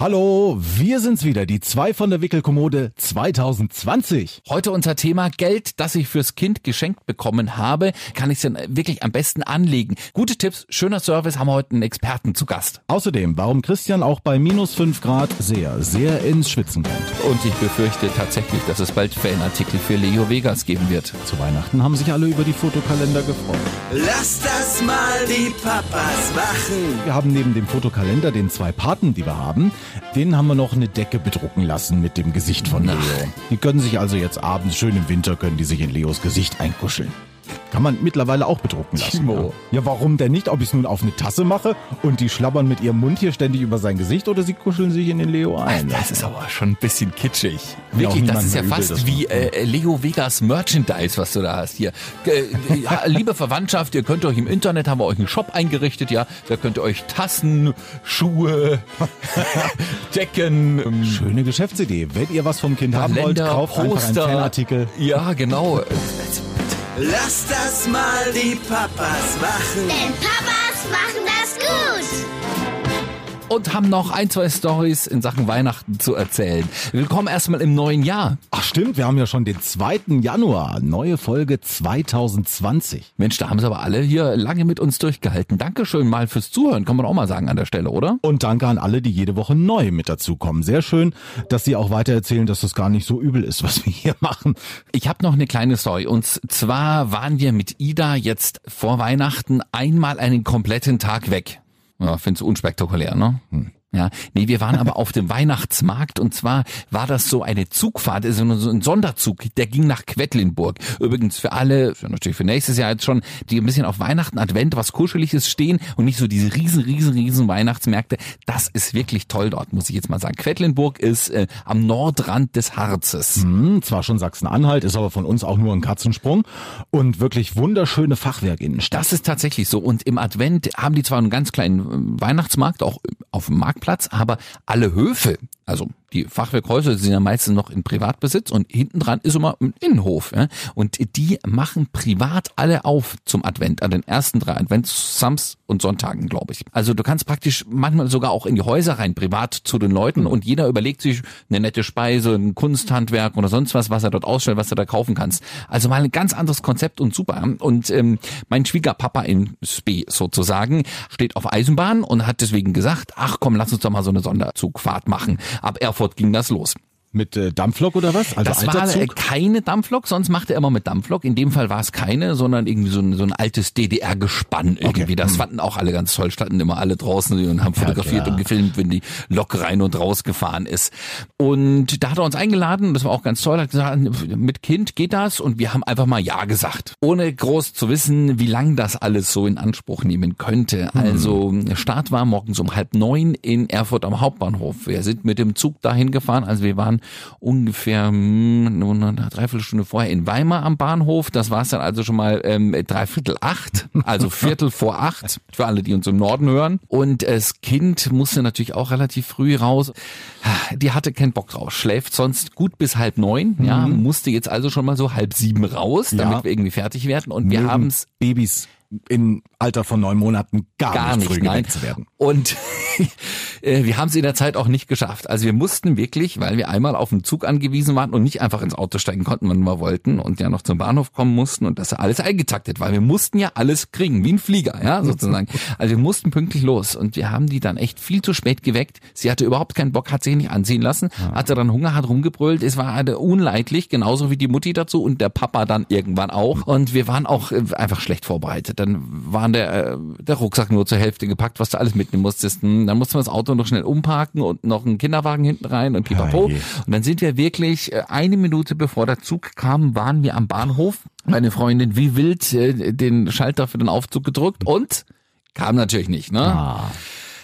Hallo, wir sind's wieder, die zwei von der Wickelkommode 2020. Heute unser Thema Geld, das ich fürs Kind geschenkt bekommen habe. Kann ich es denn wirklich am besten anlegen? Gute Tipps, schöner Service, haben wir heute einen Experten zu Gast. Außerdem, warum Christian auch bei minus fünf Grad sehr, sehr ins Schwitzen kommt. Und ich befürchte tatsächlich, dass es bald Fanartikel für Leo Vegas geben wird. Zu Weihnachten haben sich alle über die Fotokalender gefreut. Lass das mal die Papas machen. Wir haben neben dem Fotokalender den zwei Paten, die wir haben, denen haben wir noch eine Decke bedrucken lassen mit dem Gesicht von Leo. Die können sich also jetzt abends schön im Winter, können die sich in Leos Gesicht einkuscheln. Kann man mittlerweile auch bedrucken lassen. Timo. Ja, warum denn nicht? Ob ich es nun auf eine Tasse mache und die schlabbern mit ihrem Mund hier ständig über sein Gesicht oder sie kuscheln sich in den Leo ein. Das ist aber schon ein bisschen kitschig. Wirklich, das ist ja übel, fast wie äh, Leo Vegas Merchandise, was du da hast hier. Äh, liebe Verwandtschaft, ihr könnt euch im Internet, haben wir euch einen Shop eingerichtet, ja. Da könnt ihr euch Tassen, Schuhe, Decken, ähm, Schöne Geschäftsidee. Wenn ihr was vom Kind haben wollt, kauft einfach einen Poster. Fanartikel. Ja, genau. Lass das mal die Papas machen. Denn Papas machen. Und haben noch ein, zwei Stories in Sachen Weihnachten zu erzählen. Willkommen erstmal im neuen Jahr. Ach stimmt, wir haben ja schon den 2. Januar. Neue Folge 2020. Mensch, da haben sie aber alle hier lange mit uns durchgehalten. Dankeschön mal fürs Zuhören, kann man auch mal sagen an der Stelle, oder? Und danke an alle, die jede Woche neu mit dazukommen. Sehr schön, dass Sie auch weiter erzählen, dass das gar nicht so übel ist, was wir hier machen. Ich habe noch eine kleine Story. Und zwar waren wir mit Ida jetzt vor Weihnachten einmal einen kompletten Tag weg. Ja, findest du unspektakulär, ne? Hm. Ja, nee, wir waren aber auf dem Weihnachtsmarkt und zwar war das so eine Zugfahrt, also so ein Sonderzug, der ging nach Quedlinburg. Übrigens für alle, für natürlich für nächstes Jahr jetzt schon, die ein bisschen auf Weihnachten, Advent, was Kuscheliges stehen und nicht so diese riesen, riesen, riesen Weihnachtsmärkte. Das ist wirklich toll dort, muss ich jetzt mal sagen. Quedlinburg ist äh, am Nordrand des Harzes. Hm, zwar schon Sachsen-Anhalt, ist aber von uns auch nur ein Katzensprung. Und wirklich wunderschöne Fachwerkinnenstadt. Das ist tatsächlich so. Und im Advent haben die zwar einen ganz kleinen äh, Weihnachtsmarkt, auch auf dem Marktplatz, aber alle Höfe, also die Fachwerkhäuser sind ja meistens noch in Privatbesitz und hinten dran ist immer ein Innenhof. Ja? Und die machen privat alle auf zum Advent, an den ersten drei Advents, und Sonntagen, glaube ich. Also du kannst praktisch manchmal sogar auch in die Häuser rein, privat zu den Leuten und jeder überlegt sich eine nette Speise, ein Kunsthandwerk oder sonst was, was er dort ausstellt, was du da kaufen kannst. Also mal ein ganz anderes Konzept und super. Und ähm, mein Schwiegerpapa in Spee sozusagen steht auf Eisenbahn und hat deswegen gesagt, ach komm, lass uns doch mal so eine Sonderzugfahrt machen. Ab Erfurt ging das los. Mit äh, Dampflok oder was? Also Das war äh, keine Dampflok, sonst machte er immer mit Dampflok. In dem Fall war es keine, sondern irgendwie so ein, so ein altes DDR-Gespann irgendwie. Okay. Das Hm. fanden auch alle ganz toll, standen immer alle draußen und haben fotografiert klar. und gefilmt, wenn die Lok rein und raus gefahren ist. Und da hat er uns eingeladen, das war auch ganz toll, hat gesagt, mit Kind geht das und wir haben einfach mal Ja gesagt. Ohne groß zu wissen, wie lang das alles so in Anspruch nehmen könnte. Hm. Also Start war morgens um halb neun in Erfurt am Hauptbahnhof. Wir sind mit dem Zug dahin gefahren, also wir waren ungefähr hm, nur eine Dreiviertelstunde vorher in Weimar am Bahnhof. Das war es dann also schon mal ähm, dreiviertel acht, also Viertel vor acht, für alle, die uns im Norden hören. Und das Kind musste natürlich auch relativ früh raus. Die hatte keinen Bock drauf, schläft sonst gut bis halb neun, ja, musste jetzt also schon mal so halb sieben raus, damit Ja. wir irgendwie fertig werden. Und wir Mögen haben's Babys im Alter von neun Monaten gar, gar nicht, nicht, früh geweckt zu werden. Und wir haben es in der Zeit auch nicht geschafft. Also wir mussten wirklich, weil wir einmal auf den Zug angewiesen waren und nicht einfach ins Auto steigen konnten, wann wir wollten und ja noch zum Bahnhof kommen mussten und das alles eingetaktet, weil wir mussten ja alles kriegen, wie ein Flieger, ja, sozusagen. Also wir mussten pünktlich los und wir haben die dann echt viel zu spät geweckt. Sie hatte überhaupt keinen Bock, hat sich nicht anziehen lassen, hatte dann Hunger, hat rumgebrüllt. Es war eine unleidlich, genauso wie die Mutti dazu und der Papa dann irgendwann auch. Und wir waren auch äh, einfach schlecht vorbereitet. Dann waren der, äh, der Rucksack nur zur Hälfte gepackt, was du alles mitnehmen musstest. Dann mussten wir das Auto noch schnell umparken und noch einen Kinderwagen hinten rein und pipapo. Herrje. Und dann sind wir wirklich äh, eine Minute bevor der Zug kam, waren wir am Bahnhof. Meine Freundin wie wild äh, den Schalter für den Aufzug gedrückt und kam natürlich nicht, ne? Ah.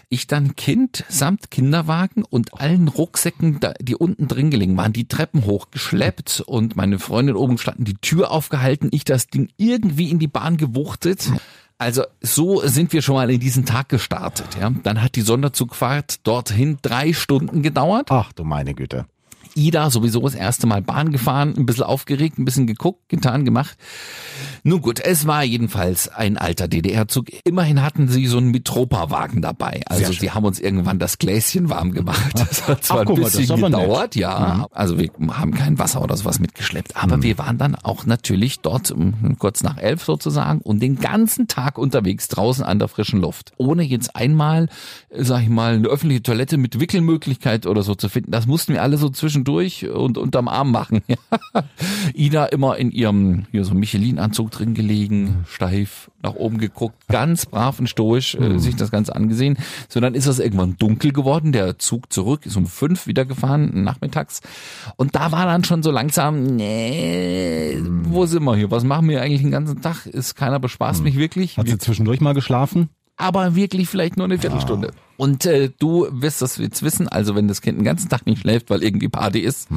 Ich dann Kind samt Kinderwagen und allen Rucksäcken, die unten drin gelegen waren, die Treppen hochgeschleppt und meine Freundin oben standen, die Tür aufgehalten, ich das Ding irgendwie in die Bahn gewuchtet. Also so sind wir schon mal in diesen Tag gestartet. Ja. Dann hat die Sonderzugfahrt dorthin drei Stunden gedauert. Ach du meine Güte. Ida sowieso das erste Mal Bahn gefahren, ein bisschen aufgeregt, ein bisschen geguckt, getan, gemacht. Nun gut, es war jedenfalls ein alter DDR-Zug. Immerhin hatten sie so einen Mitropa-Wagen dabei. Also sie haben uns irgendwann das Gläschen warm gemacht. Das hat zwar Ach, ein mal, bisschen nett. gedauert, ja. Also wir haben kein Wasser oder sowas mitgeschleppt. Aber wir waren dann auch natürlich dort kurz nach elf sozusagen und den ganzen Tag unterwegs draußen an der frischen Luft. Ohne jetzt einmal, sag ich mal, eine öffentliche Toilette mit Wickelmöglichkeit oder so zu finden. Das mussten wir alle so zwischendurch und unterm Arm machen. Ida immer in ihrem hier so Michelin-Anzug drin gelegen, steif nach oben geguckt, ganz brav und stoisch äh, sich das Ganze angesehen. So, dann ist es irgendwann dunkel geworden. Der Zug zurück ist um fünf wieder gefahren, nachmittags. Und da war dann schon so langsam, nee, wo sind wir hier? Was machen wir eigentlich den ganzen Tag? Ist keiner bespaßt mich wirklich? Hat sie zwischendurch mal geschlafen? Aber wirklich vielleicht nur eine Viertelstunde. Und äh, du wirst das jetzt wissen, also wenn das Kind den ganzen Tag nicht schläft, weil irgendwie Party ist,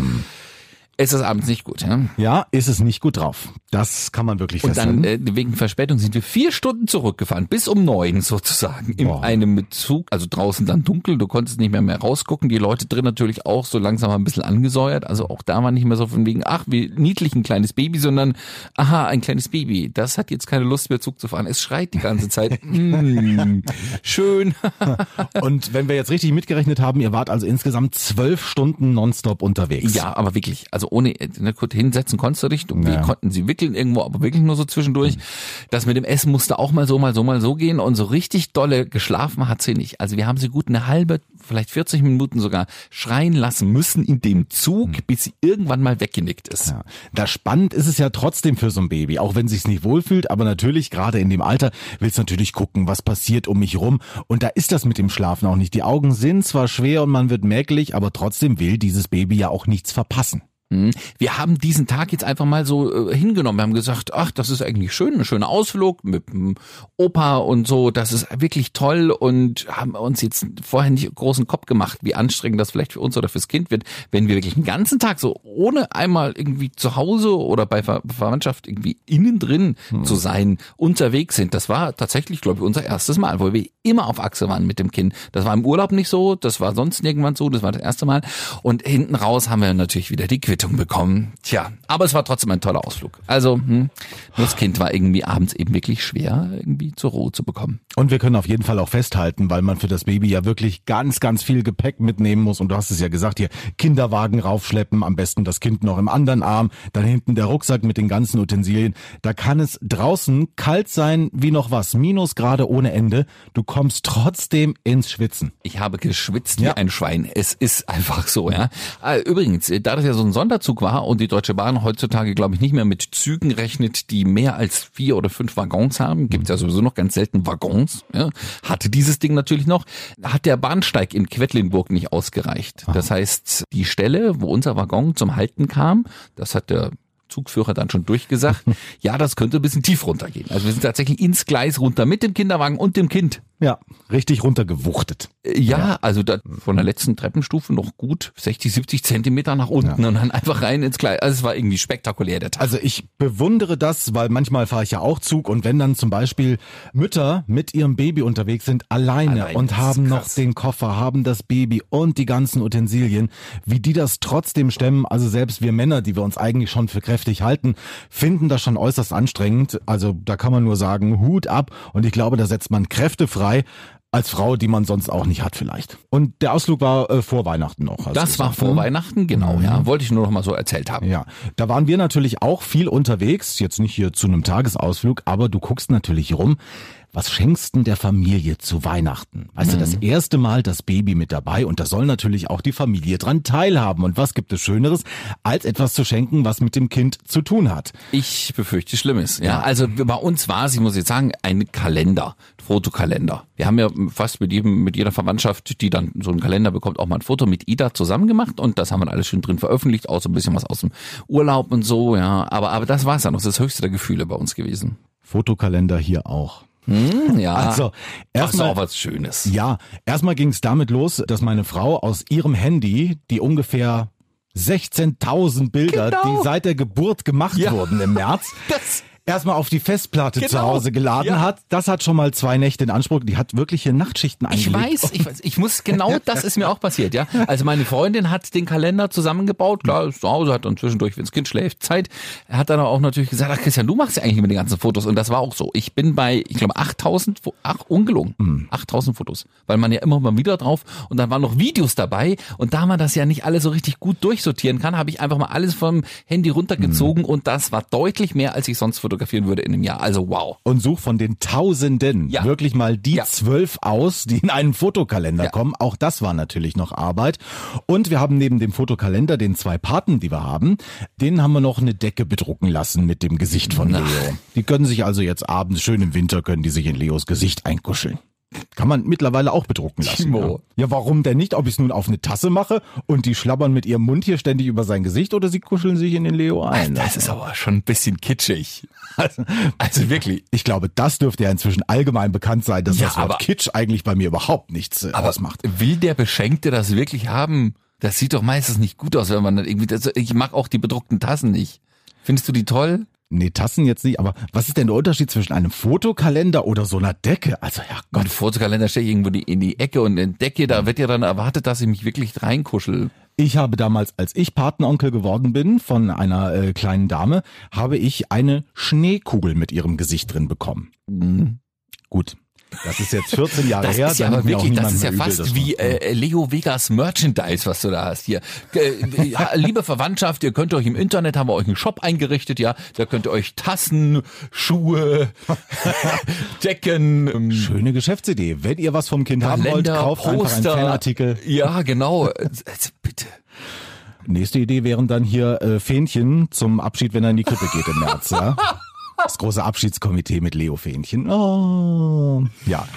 ist es abends nicht gut. Ja? Ja, ist es nicht gut drauf. Das kann man wirklich Und festhalten. dann äh, wegen Verspätung sind wir vier Stunden zurückgefahren, bis um neun sozusagen, in Boah. einem Zug, also draußen dann dunkel, du konntest nicht mehr mehr rausgucken, die Leute drin natürlich auch so langsam ein bisschen angesäuert, also auch da war nicht mehr so von wegen, ach, wie niedlich ein kleines Baby, sondern, aha, ein kleines Baby, das hat jetzt keine Lust mehr Zug zu fahren, es schreit die ganze Zeit, mm, schön. Und wenn wir jetzt richtig mitgerechnet haben, ihr wart also insgesamt zwölf Stunden nonstop unterwegs. Ja, aber wirklich, also ohne, ne, gut, hinsetzen konntest du dich, wir Ja. konnten sie wickeln irgendwo, aber wirklich nur so zwischendurch. Das mit dem Essen musste auch mal so, mal so, mal so gehen und so richtig dolle geschlafen hat sie nicht. Also wir haben sie gut eine halbe, vielleicht 40 Minuten sogar schreien lassen müssen in dem Zug, bis sie irgendwann mal weggenickt ist. Ja. Da spannend ist es ja trotzdem für so ein Baby, auch wenn sich's nicht wohlfühlt, aber natürlich gerade in dem Alter willst natürlich gucken, was passiert um mich rum und da ist das mit dem Schlafen auch nicht. Die Augen sind zwar schwer und man wird merklich, aber trotzdem will dieses Baby ja auch nichts verpassen. Mhm. Wir haben diesen Tag jetzt einfach mal so äh, hingenommen. Wir haben gesagt, ach, das ist eigentlich schön, ein schöner Ausflug mit dem Opa und so. Das ist wirklich toll und haben uns jetzt vorher nicht großen Kopf gemacht, wie anstrengend das vielleicht für uns oder fürs Kind wird, wenn wir wirklich den ganzen Tag so ohne einmal irgendwie zu Hause oder bei Ver Verwandtschaft irgendwie innen drin zu sein, unterwegs sind. Das war tatsächlich, glaube ich, unser erstes Mal, wo wir immer auf Achse waren mit dem Kind. Das war im Urlaub nicht so, das war sonst irgendwann so, das war das erste Mal. Und hinten raus haben wir natürlich wieder die Quittung bekommen. Tja, aber es war trotzdem ein toller Ausflug. Also, hm, das Kind war irgendwie abends eben wirklich schwer, irgendwie zur Ruhe zu bekommen. Und wir können auf jeden Fall auch festhalten, weil man für das Baby ja wirklich ganz, ganz viel Gepäck mitnehmen muss. Und du hast es ja gesagt, hier Kinderwagen raufschleppen, am besten das Kind noch im anderen Arm, dann hinten der Rucksack mit den ganzen Utensilien. Da kann es draußen kalt sein wie noch was, Minusgrade ohne Ende. Du kommst trotzdem ins Schwitzen. Ich habe geschwitzt Ja. wie ein Schwein. Es ist einfach so, ja. Ah, Übrigens, da das ja so ein Sonderzug war und die Deutsche Bahn heutzutage, glaube ich, nicht mehr mit Zügen rechnet, die mehr als vier oder fünf Waggons haben, gibt ja sowieso noch ganz selten Waggons, ja, hatte dieses Ding natürlich noch, hat der Bahnsteig in Quedlinburg nicht ausgereicht. Das heißt, die Stelle, wo unser Waggon zum Halten kam, das hat der Zugführer dann schon durchgesagt, ja, das könnte ein bisschen tief runtergehen. Also wir sind tatsächlich ins Gleis runter mit dem Kinderwagen und dem Kind. Ja, richtig runtergewuchtet. Äh, Ja, also da von der letzten Treppenstufe noch gut 60, 70 Zentimeter nach unten und dann einfach rein ins Kleid. Also es war irgendwie spektakulär, der Tag. Also ich bewundere das, weil manchmal fahre ich ja auch Zug und wenn dann zum Beispiel Mütter mit ihrem Baby unterwegs sind, alleine, Alleine, und haben noch den Koffer, haben das Baby und die ganzen Utensilien, wie die das trotzdem stemmen, also selbst wir Männer, die wir uns eigentlich schon für kräftig halten, finden das schon äußerst anstrengend. Also da kann man nur sagen, Hut ab und ich glaube, da setzt man Kräfte frei. Als Frau, die man sonst auch nicht hat vielleicht. Und der Ausflug war äh, vor Weihnachten noch. das war vor ne? Weihnachten, genau, ja. Wollte ich nur noch mal so erzählt haben. Ja, da waren wir natürlich auch viel unterwegs, jetzt nicht hier zu einem Tagesausflug, aber du guckst natürlich rum. Was schenkst denn der Familie zu Weihnachten? Weißt du, das erste Mal das Baby mit dabei und da soll natürlich auch die Familie dran teilhaben. Und was gibt es Schöneres, als etwas zu schenken, was mit dem Kind zu tun hat? Ich befürchte Schlimmes. Ja, also bei uns war es, ich muss jetzt sagen, ein Kalender, Fotokalender. Wir haben ja fast mit jedem, mit jeder Verwandtschaft, die dann so einen Kalender bekommt, auch mal ein Foto mit Ida zusammen gemacht und das haben wir alles schön drin veröffentlicht, auch so ein bisschen was aus dem Urlaub und so, ja. Aber, aber das war's dann noch, das ist das höchste der Gefühle bei uns gewesen. Fotokalender hier auch. Hm, ja. Also, erstmal auch was Schönes. Ja, erstmal ging es damit los, dass meine Frau aus ihrem Handy die ungefähr 16.000 Bilder, Genau. die seit der Geburt gemacht Ja. wurden im März, Das erstmal auf die Festplatte Genau. zu Hause geladen Ja. hat. Das hat schon mal zwei Nächte in Anspruch. Die hat wirkliche Nachtschichten Ich eingelegt. weiß, ich weiß, ich muss, genau das ist mir auch passiert, ja. Also meine Freundin hat den Kalender zusammengebaut, klar, ist zu Hause, hat dann zwischendurch, wenn das Kind schläft, Zeit. Er hat dann aber auch natürlich gesagt, ach Christian, du machst ja eigentlich immer die ganzen Fotos und das war auch so. Ich bin bei, ich glaube, 8000, Fo- ach, ungelungen, Hm. 8000 Fotos, weil man ja immer mal wieder drauf und dann waren noch Videos dabei und da man das ja nicht alles so richtig gut durchsortieren kann, habe ich einfach mal alles vom Handy runtergezogen Hm. und das war deutlich mehr, als ich sonst fotografieren würde in einem Jahr. Also wow. und such von den Tausenden Ja. wirklich mal die Ja. zwölf aus, die in einen Fotokalender Ja. kommen. Auch das war natürlich noch Arbeit. Und wir haben neben dem Fotokalender den zwei Paten, die wir haben, denen haben wir noch eine Decke bedrucken lassen mit dem Gesicht von Leo. Die können sich also jetzt abends, schön im Winter, können die sich in Leos Gesicht einkuscheln. Kann man mittlerweile auch bedrucken lassen. Timo. Ja. ja, warum denn nicht? Ob ich es nun auf eine Tasse mache und die schlabbern mit ihrem Mund hier ständig über sein Gesicht oder sie kuscheln sich in den Leo ein. Das ist aber schon ein bisschen kitschig. Also, also wirklich. Ich glaube, das dürfte ja inzwischen allgemein bekannt sein, dass Ja, das Wort aber- Kitsch eigentlich bei mir überhaupt nichts äh, Aber ausmacht. will der Beschenkte das wirklich haben? Das sieht doch meistens nicht gut aus, wenn man dann irgendwie, das, ich mag auch die bedruckten Tassen nicht. Findest du die toll? Nee, Tassen jetzt nicht, aber was ist denn der Unterschied zwischen einem Fotokalender oder so einer Decke? Also ja Gott, Gott, Fotokalender stelle ich irgendwo die, in die Ecke und entdecke, da wird ja dann erwartet, dass ich mich wirklich reinkuschel. ich habe damals, als ich Patenonkel geworden bin von einer äh, kleinen Dame, habe ich eine Schneekugel mit ihrem Gesicht drin bekommen. Gut. Das ist jetzt 14 Jahre. Das her. ist ja aber wirklich, das ist ja übel, fast das wie war- äh, Leo Vegas Merchandise, was du da hast hier. Äh, liebe Verwandtschaft, ihr könnt euch im Internet, haben wir euch einen Shop eingerichtet, ja, da könnt ihr euch Tassen, Schuhe, Decken, ähm, Schöne Geschäftsidee. Wenn ihr was vom Kind haben wollt, kauft einfach einen Poster. Fanartikel. Ja, genau. Bitte. Nächste Idee wären dann hier äh, Fähnchen zum Abschied, wenn er in die Krippe geht im März, ja. Das große Abschiedskomitee mit Leo Fähnchen. Oh. Ja.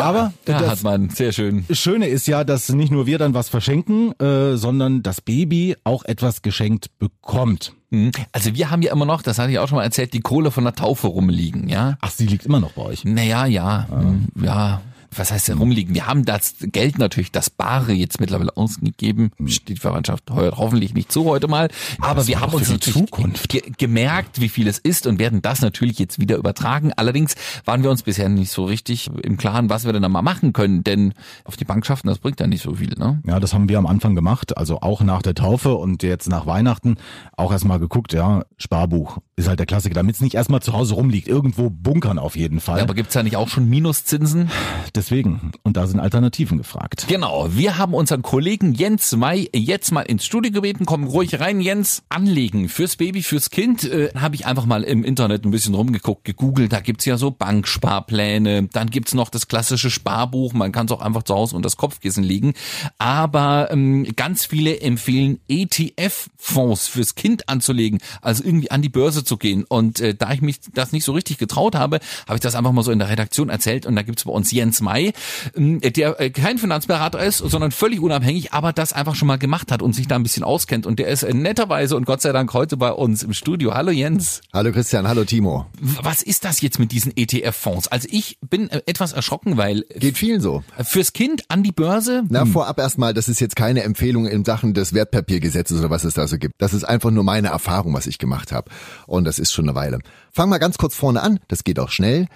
Aber Da das hat man sehr schön. Schöne ist ja, dass nicht nur wir dann was verschenken, äh, sondern das Baby auch etwas geschenkt bekommt. Mhm. Also wir haben ja immer noch, das hatte ich auch schon mal erzählt, die Kohle von der Taufe rumliegen, ja. Ach, sie liegt immer noch bei euch. Naja, ja, mhm, ja. Was heißt denn rumliegen? Wir haben das Geld natürlich, das Bare jetzt mittlerweile ausgegeben. Steht die Verwandtschaft heuer hoffentlich nicht zu heute mal. Aber das wir haben uns natürlich Zukunft. ge gemerkt, wie viel es ist und werden das natürlich jetzt wieder übertragen. Allerdings waren wir uns bisher nicht so richtig im Klaren, was wir denn da mal machen können. Denn auf die Bank schaffen, das bringt ja nicht so viel, ne? Ja, das haben wir am Anfang gemacht, also auch nach der Taufe und jetzt nach Weihnachten auch erstmal geguckt, ja, Sparbuch ist halt der Klassiker, damit es nicht erstmal zu Hause rumliegt, irgendwo bunkern auf jeden Fall. Ja, aber gibt's da nicht auch schon Minuszinsen? Deswegen, und da sind Alternativen gefragt. Genau, wir haben unseren Kollegen Jens May jetzt mal ins Studio gebeten. Komm ruhig rein, Jens. Anlegen fürs Baby, fürs Kind. Äh, Habe ich einfach mal im Internet ein bisschen rumgeguckt, gegoogelt. Da gibt's ja so Banksparpläne. Dann gibt's noch das klassische Sparbuch. Man kann es auch einfach zu Hause unter das Kopfkissen legen. Aber ähm, ganz viele empfehlen ETF-Fonds fürs Kind anzulegen. Also irgendwie an die Börse zu gehen. Und äh, da ich mich das nicht so richtig getraut habe, habe ich das einfach mal so in der Redaktion erzählt. Und da gibt's bei uns Jens May, ähm, der äh, kein Finanzberater ist, sondern völlig unabhängig, aber das einfach schon mal gemacht hat und sich da ein bisschen auskennt. Und der ist äh, netterweise und Gott sei Dank heute bei uns im Studio. Hallo Jens. Hallo Christian, hallo Timo. Was ist das jetzt mit diesen ETF-Fonds? Also ich bin äh, etwas erschrocken, weil Geht vielen so. fürs Kind an die Börse, Na, vorab erstmal, das ist jetzt keine Empfehlung in Sachen des Wertpapiergesetzes oder was es da so gibt. Das ist einfach nur meine Erfahrung, was ich gemacht habe. Und das ist schon eine Weile. Fang mal ganz kurz vorne an, das geht auch schnell.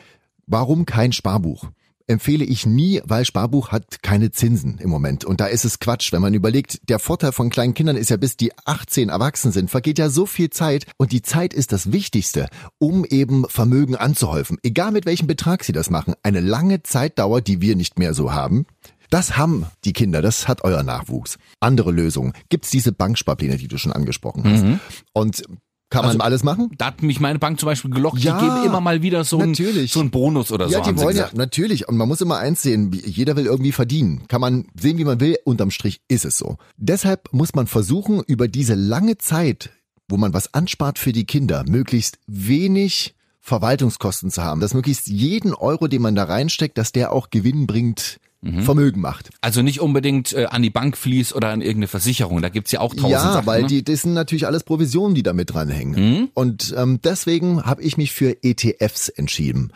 Warum kein Sparbuch? Empfehle ich nie, weil Sparbuch hat keine Zinsen im Moment. Und da ist es Quatsch, wenn man überlegt, der Vorteil von kleinen Kindern ist ja, bis die 18 erwachsen sind, vergeht ja so viel Zeit. Und die Zeit ist das Wichtigste, um eben Vermögen anzuhäufen. Egal mit welchem Betrag sie das machen. Eine lange Zeitdauer, die wir nicht mehr so haben. Das haben die Kinder, das hat euer Nachwuchs. Andere Lösungen. Gibt's diese Banksparpläne, die du schon angesprochen hast. Und kann man alles machen? da hat mich meine Bank zum Beispiel gelockt, Ja, die geben immer mal wieder so einen natürlich. so einen Bonus oder so. Ja, die haben sie wollen ja, natürlich. Und man muss immer eins sehen, jeder will irgendwie verdienen. Kann man sehen, wie man will, unterm Strich ist es so. Deshalb muss man versuchen, über diese lange Zeit, wo man was anspart für die Kinder, möglichst wenig Verwaltungskosten zu haben. Dass möglichst jeden Euro, den man da reinsteckt, dass der auch Gewinn bringt, Mhm. Vermögen macht. Also nicht unbedingt äh, an die Bank fließt oder an irgendeine Versicherung. Da gibt's ja auch tausend Ja, Sachen. weil ne? die, das sind natürlich alles Provisionen, die da mit dranhängen. Und ähm, deswegen habe ich mich für ETFs entschieden.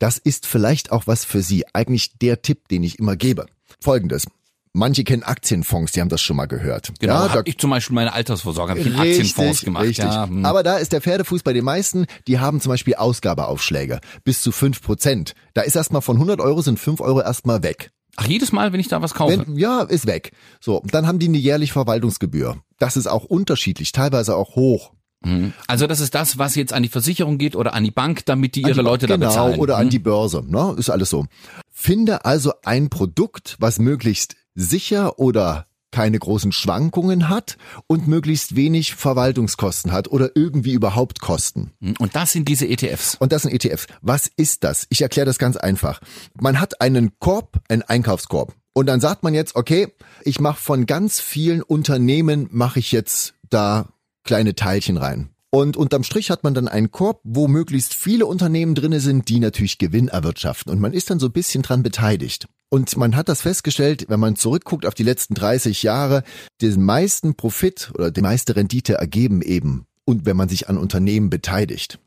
Das ist vielleicht auch was für Sie. Eigentlich der Tipp, den ich immer gebe. Folgendes. Manche kennen Aktienfonds, die haben das schon mal gehört. Genau, ja, da- ich zum Beispiel meine Altersvorsorge, habe ich in Aktienfonds gemacht. Richtig. Ja, hm. Aber da ist der Pferdefuß bei den meisten, die haben zum Beispiel Ausgabeaufschläge bis zu 5 Prozent. Da ist erstmal von 100 Euro sind 5 Euro erstmal weg. Ach, jedes Mal, wenn ich da was kaufe. Wenn, ja, ist weg. So, dann haben die eine jährliche Verwaltungsgebühr. Das ist auch unterschiedlich, teilweise auch hoch. Also das ist das, was jetzt an die Versicherung geht oder an die Bank, damit die ihre die- Leute genau, da bezahlen. oder an Hm. die Börse, ne? Ist alles so. Finde also ein Produkt, was möglichst sicher oder keine großen Schwankungen hat und möglichst wenig Verwaltungskosten hat oder irgendwie überhaupt Kosten. Und das sind diese ETFs. Und das sind ETFs. Was ist das? Ich erkläre das ganz einfach. Man hat einen Korb, einen Einkaufskorb. Und dann sagt man jetzt, okay, ich mache von ganz vielen Unternehmen, mache ich jetzt da kleine Teilchen rein. Und unterm Strich hat man dann einen Korb, wo möglichst viele Unternehmen drinne sind, die natürlich Gewinn erwirtschaften. Und man ist dann so ein bisschen dran beteiligt. Und man hat das festgestellt, wenn man zurückguckt auf die letzten 30 Jahre, den meisten Profit oder die meiste Rendite ergeben eben. Und wenn man sich an Unternehmen beteiligt.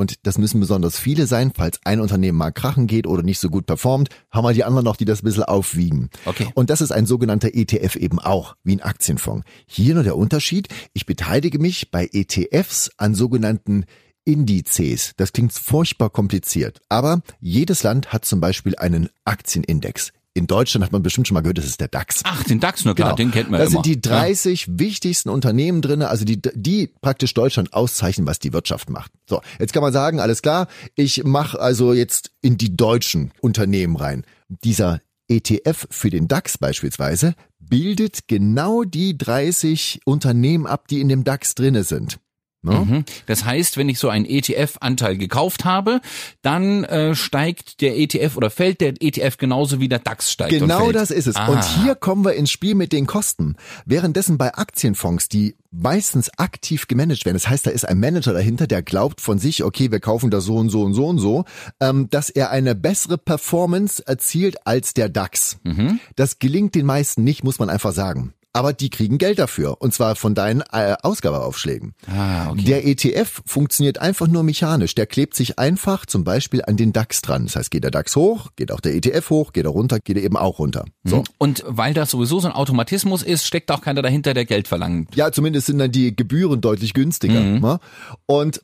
Und das müssen besonders viele sein, falls ein Unternehmen mal krachen geht oder nicht so gut performt, haben wir die anderen noch, die das ein bisschen aufwiegen. Okay. Und das ist ein sogenannter ETF eben auch, wie ein Aktienfonds. Hier nur der Unterschied, ich beteilige mich bei ETFs an sogenannten Indizes. Das klingt furchtbar kompliziert, aber jedes Land hat zum Beispiel einen Aktienindex. In Deutschland hat man bestimmt schon mal gehört, das ist der DAX. Ach, den DAX, nur klar, den kennt man da ja immer. sind die 30 wichtigsten Unternehmen drinne, also die, die praktisch Deutschland auszeichnen, was die Wirtschaft macht. So, jetzt kann man sagen, alles klar, ich mache also jetzt in die deutschen Unternehmen rein. Dieser ETF für den DAX beispielsweise bildet genau die 30 Unternehmen ab, die in dem DAX drinne sind. Ne? Mhm. Das heißt, wenn ich so einen ETF-Anteil gekauft habe, dann äh, steigt der ETF oder fällt der ETF genauso wie der DAX steigt. und Genau das ist es. Ah. Und hier kommen wir ins Spiel mit den Kosten. Währenddessen bei Aktienfonds, die meistens aktiv gemanagt werden, das heißt, da ist ein Manager dahinter, der glaubt von sich, okay, wir kaufen da so und so und so und so, ähm, dass er eine bessere Performance erzielt als der DAX. Mhm. Das gelingt den meisten nicht, muss man einfach sagen. Aber die kriegen Geld dafür. Und zwar von deinen äh, Ausgabeaufschlägen. Ah, okay. Der ETF funktioniert einfach nur mechanisch. Der klebt sich einfach zum Beispiel an den DAX dran. Das heißt, geht der DAX hoch, geht auch der ETF hoch, geht er runter, geht er eben auch runter. So. Und weil das sowieso so ein Automatismus ist, steckt auch keiner dahinter, der Geld verlangt. Ja, zumindest sind dann die Gebühren deutlich günstiger. Ne? Und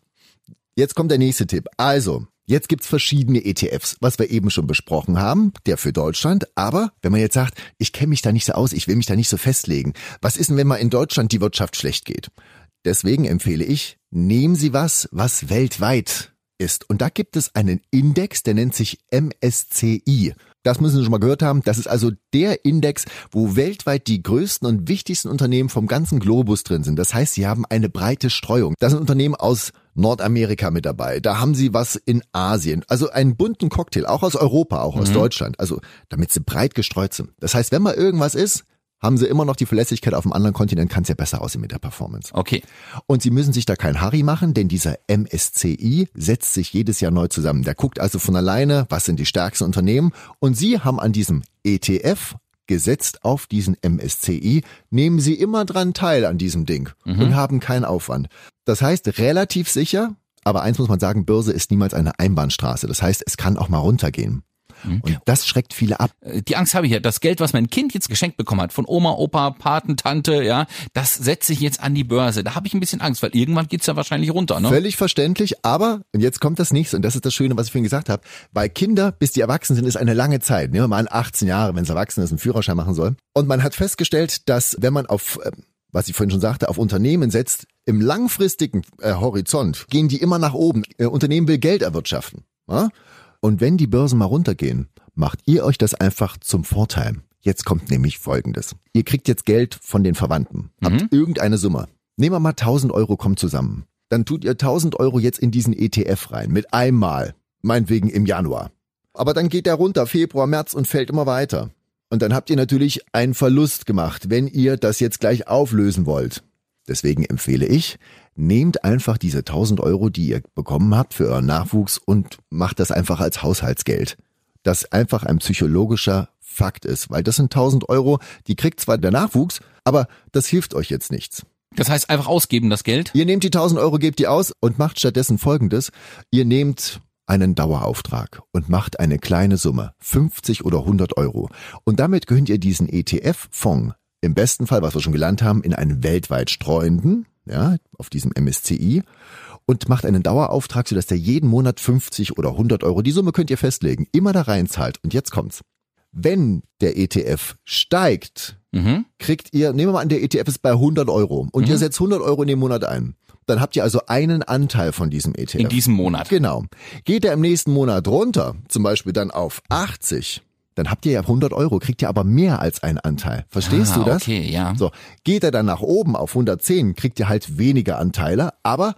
jetzt kommt der nächste Tipp. Also, jetzt gibt's verschiedene ETFs, was wir eben schon besprochen haben, der für Deutschland. Aber wenn man jetzt sagt, ich kenne mich da nicht so aus, ich will mich da nicht so festlegen, was ist denn, wenn mal in Deutschland die Wirtschaft schlecht geht? Deswegen empfehle ich, nehmen Sie was, was weltweit ist. Und da gibt es einen Index, der nennt sich MSCI. Das müssen Sie schon mal gehört haben. Das ist also der Index, wo weltweit die größten und wichtigsten Unternehmen vom ganzen Globus drin sind. Das heißt, sie haben eine breite Streuung. Da sind Unternehmen aus Nordamerika mit dabei. Da haben sie was in Asien. Also einen bunten Cocktail, auch aus Europa, auch aus Deutschland. Also damit sie breit gestreut sind. Das heißt, wenn mal irgendwas ist, haben sie immer noch die Verlässlichkeit auf dem anderen Kontinent, kann es ja besser aussehen mit der Performance. Okay. Und Sie müssen sich da kein Harry machen, denn dieser MSCI setzt sich jedes Jahr neu zusammen. Der guckt also von alleine, was sind die stärksten Unternehmen. Und Sie haben an diesem ETF gesetzt auf diesen MSCI, nehmen Sie immer dran teil an diesem Ding und haben keinen Aufwand. Das heißt, relativ sicher, aber eins muss man sagen, Börse ist niemals eine Einbahnstraße. Das heißt, es kann auch mal runtergehen. Und das schreckt viele ab. Äh, Die Angst habe ich ja. Das Geld, was mein Kind jetzt geschenkt bekommen hat, von Oma, Opa, Paten, Tante, ja, das setze ich jetzt an die Börse. Da habe ich ein bisschen Angst, weil irgendwann geht's ja wahrscheinlich runter, ne? Völlig verständlich, aber, und jetzt kommt das nächste, und das ist das Schöne, was ich vorhin gesagt habe, bei Kinder, bis die erwachsen sind, ist eine lange Zeit. Nehmen wir mal an 18 Jahre, wenn es erwachsen ist, einen Führerschein machen soll. Und man hat festgestellt, dass wenn man auf, äh, was ich vorhin schon sagte, auf Unternehmen setzt, im langfristigen äh, Horizont gehen die immer nach oben. Äh, Unternehmen will Geld erwirtschaften. Ja? Und wenn die Börsen mal runtergehen, macht ihr euch das einfach zum Vorteil. Jetzt kommt nämlich Folgendes. Ihr kriegt jetzt Geld von den Verwandten. Habt irgendeine Summe. Nehmen wir mal 1000 Euro kommt zusammen. Dann tut ihr 1000 Euro jetzt in diesen ETF rein. Mit einmal. Meinetwegen im Januar. Aber dann geht der runter, Februar, März und fällt immer weiter. Und dann habt ihr natürlich einen Verlust gemacht, wenn ihr das jetzt gleich auflösen wollt. Deswegen empfehle ich, nehmt einfach diese 1000 Euro, die ihr bekommen habt für euren Nachwuchs und macht das einfach als Haushaltsgeld. Das einfach ein psychologischer Fakt ist, weil das sind 1000 Euro, die kriegt zwar der Nachwuchs, aber das hilft euch jetzt nichts. Das heißt einfach ausgeben, das Geld. Ihr nehmt die 1000 Euro, gebt die aus und macht stattdessen Folgendes. Ihr nehmt einen Dauerauftrag und macht eine kleine Summe, 50 oder 100 Euro. Und damit könnt ihr diesen ETF-Fonds im besten Fall, was wir schon gelernt haben, in einen weltweit streuenden, ja, auf diesem MSCI und macht einen Dauerauftrag, sodass der jeden Monat 50 oder 100 Euro, die Summe könnt ihr festlegen, immer da reinzahlt. Und jetzt kommt's. Wenn der ETF steigt, Mhm. kriegt ihr, nehmen wir mal an, der ETF ist bei 100 Euro und ihr setzt 100 Euro in den Monat ein. Dann habt ihr also einen Anteil von diesem ETF. In diesem Monat. Genau. Geht er im nächsten Monat runter, zum Beispiel dann auf 80, dann habt ihr ja 100 Euro, kriegt ihr aber mehr als einen Anteil. Verstehst Ah, du das? okay, ja. So, geht er dann nach oben auf 110, kriegt ihr halt weniger Anteile, aber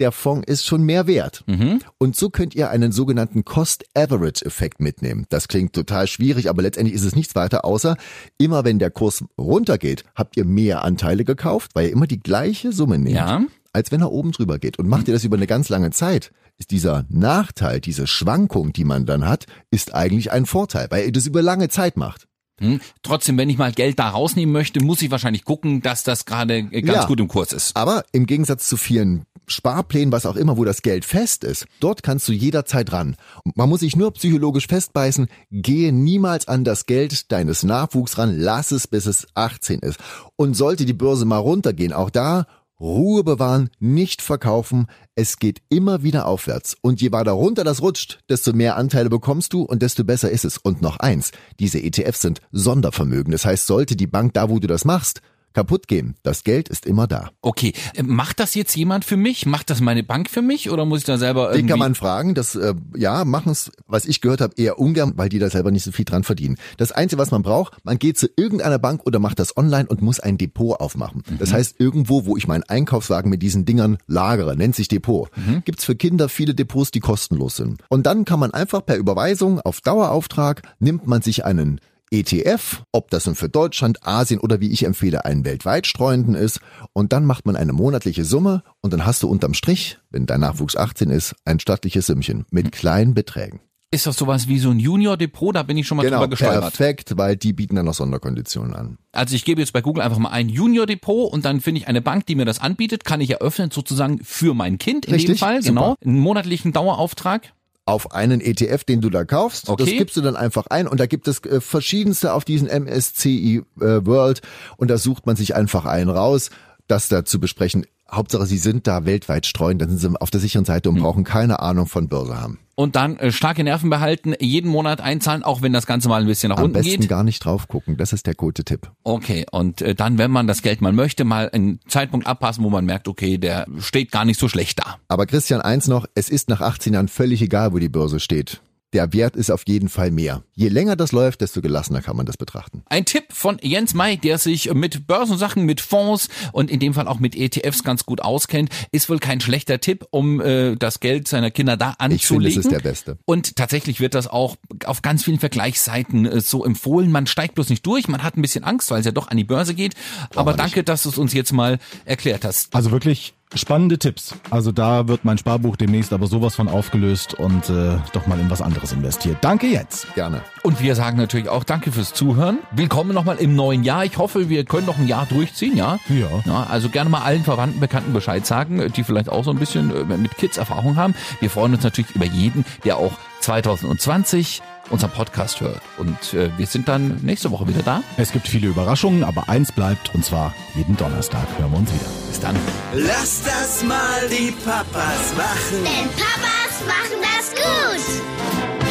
der Fonds ist schon mehr wert. Mhm. Und so könnt ihr einen sogenannten Cost-Average-Effekt mitnehmen. Das klingt total schwierig, aber letztendlich ist es nichts weiter, außer immer wenn der Kurs runtergeht, habt ihr mehr Anteile gekauft, weil ihr immer die gleiche Summe nehmt, Ja. Als wenn er oben drüber geht. Und macht ihr das über eine ganz lange Zeit, ist dieser Nachteil, diese Schwankung, die man dann hat, ist eigentlich ein Vorteil, weil ihr das über lange Zeit macht. Hm. Trotzdem, wenn ich mal Geld da rausnehmen möchte, muss ich wahrscheinlich gucken, dass das gerade äh, ganz Ja. gut im Kurs ist. Aber im Gegensatz zu vielen Sparplänen, was auch immer, wo das Geld fest ist, dort kannst du jederzeit ran. Man muss sich nur psychologisch festbeißen, gehe niemals an das Geld deines Nachwuchs ran, lass es bis es 18 ist. Und sollte die Börse mal runtergehen, auch da Ruhe bewahren, nicht verkaufen, es geht immer wieder aufwärts. Und je weiter runter das rutscht, desto mehr Anteile bekommst du und desto besser ist es. Und noch eins, diese ETFs sind Sondervermögen. Das heißt, sollte die Bank da, wo du das machst, kaputt gehen, das Geld ist immer da. Okay, äh, macht das jetzt jemand für mich? Macht das meine Bank für mich oder muss ich da selber Den irgendwie... kann man fragen, das äh, ja, machen es, was ich gehört habe, eher ungern, weil die da selber nicht so viel dran verdienen. Das Einzige, was man braucht, man geht zu irgendeiner Bank oder macht das online und muss ein Depot aufmachen. Das heißt, irgendwo, wo ich meinen Einkaufswagen mit diesen Dingern lagere, nennt sich Depot, gibt's für Kinder viele Depots, die kostenlos sind. Und dann kann man einfach per Überweisung auf Dauerauftrag, nimmt man sich einen ETF, ob das nun für Deutschland, Asien oder wie ich empfehle, einen weltweit streuenden ist. Und dann macht man eine monatliche Summe und dann hast du unterm Strich, wenn dein Nachwuchs 18 ist, ein stattliches Sümmchen mit kleinen Beträgen. Ist das sowas wie so ein Junior-Depot? Da bin ich schon mal drüber gestolpert. perfekt, weil die bieten dann noch Sonderkonditionen an. Also ich gebe jetzt bei Google einfach mal ein Junior-Depot und dann finde ich eine Bank, die mir das anbietet, kann ich eröffnen sozusagen für mein Kind in dem Richtig, Fall, super. genau. Einen monatlichen Dauerauftrag. Auf einen ETF, den du da kaufst, Okay. das gibst du dann einfach ein und da gibt es äh, verschiedenste auf diesen MSCI äh, World und da sucht man sich einfach einen raus, das da zu besprechen. Hauptsache, sie sind da weltweit streuen, dann sind sie auf der sicheren Seite und brauchen keine Ahnung von Börse haben. Und dann äh, starke Nerven behalten, jeden Monat einzahlen, auch wenn das Ganze mal ein bisschen nach Am unten besten geht. gar nicht drauf gucken, das ist der gute Tipp. Okay, und äh, dann, wenn man das Geld mal möchte, mal einen Zeitpunkt abpassen, wo man merkt, okay, der steht gar nicht so schlecht da. Aber Christian, eins noch, es ist nach 18 Jahren völlig egal, wo die Börse steht. Der Wert ist auf jeden Fall mehr. Je länger das läuft, desto gelassener kann man das betrachten. Ein Tipp von Jens May, der sich mit Börsensachen, mit Fonds und in dem Fall auch mit ETFs ganz gut auskennt, ist wohl kein schlechter Tipp, um äh, das Geld seiner Kinder da anzulegen. Ich finde, es ist der beste. Und tatsächlich wird das auch auf ganz vielen Vergleichsseiten äh, so empfohlen. Man steigt bloß nicht durch, man hat ein bisschen Angst, weil es ja doch an die Börse geht. Aber man danke, dass du es uns jetzt mal erklärt hast. Also wirklich spannende Tipps. Also da wird mein Sparbuch demnächst aber sowas von aufgelöst und äh, doch mal in was anderes investiert. Danke jetzt. Gerne. Und wir sagen natürlich auch Danke fürs Zuhören. Willkommen nochmal im neuen Jahr. Ich hoffe, wir können noch ein Jahr durchziehen, ja? Ja. ja also gerne mal allen Verwandten, Bekannten Bescheid sagen, die vielleicht auch so ein bisschen äh, mit Kids Erfahrung haben. Wir freuen uns natürlich über jeden, der auch 2020 unseren Podcast hört. Und äh, wir sind dann nächste Woche wieder da. Es gibt viele Überraschungen, aber eins bleibt und zwar jeden Donnerstag hören wir uns wieder. Bis dann. Lass das mal die Papas machen. Denn Papas machen das gut.